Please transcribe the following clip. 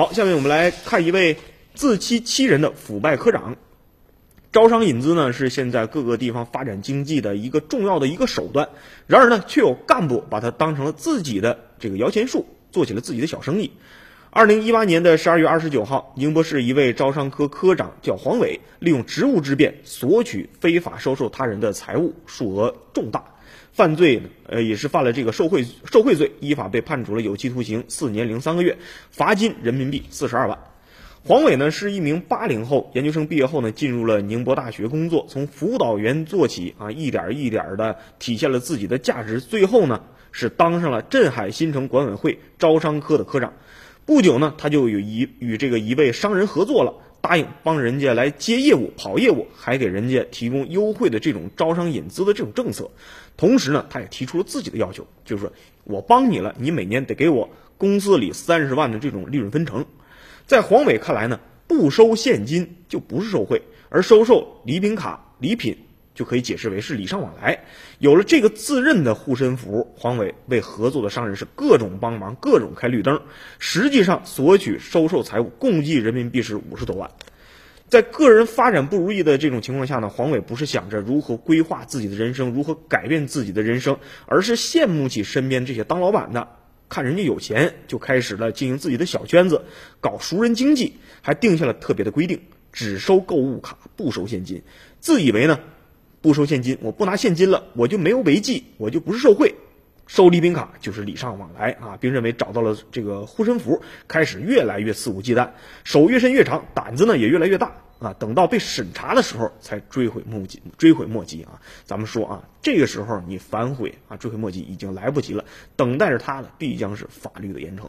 好，下面我们来看一位自欺欺人的腐败科长。招商引资呢，是现在各个地方发展经济的一个重要的一个手段。然而呢，却有干部把它当成了自己的这个摇钱树，做起了自己的小生意。二零一八年的十二月二十九号，宁波市一位招商科科长叫黄伟，利用职务之便索取非法收受他人的财物，数额重大，犯罪呃也是犯了这个受贿受贿罪，依法被判处了有期徒刑四年零三个月，罚金人民币四十二万。黄伟呢是一名八零后，研究生毕业后呢进入了宁波大学工作，从辅导员做起啊，一点一点的体现了自己的价值，最后呢是当上了镇海新城管委会招商科的科长。不久呢，他就有一与这个一位商人合作了，答应帮人家来接业务、跑业务，还给人家提供优惠的这种招商引资的这种政策。同时呢，他也提出了自己的要求，就是说我帮你了，你每年得给我公司里三十万的这种利润分成。在黄伟看来呢，不收现金就不是受贿，而收受礼品卡、礼品就可以解释为是礼尚往来。有了这个自认的护身符，黄伟为合作的商人是各种帮忙、各种开绿灯，实际上索取收受财物共计人民币是五十多万。在个人发展不如意的这种情况下呢，黄伟不是想着如何规划自己的人生、如何改变自己的人生，而是羡慕起身边这些当老板的。看人家有钱，就开始了经营自己的小圈子，搞熟人经济，还定下了特别的规定，只收购物卡，不收现金。自以为呢，不收现金，我不拿现金了，我就没有违纪，我就不是受贿。收礼品卡就是礼尚往来啊，并认为找到了这个护身符，开始越来越肆无忌惮，手越伸越长，胆子呢也越来越大。啊，等到被审查的时候才追悔莫及，追悔莫及啊！咱们说啊，这个时候你反悔啊，追悔莫及已经来不及了，等待着他的必将是法律的严惩。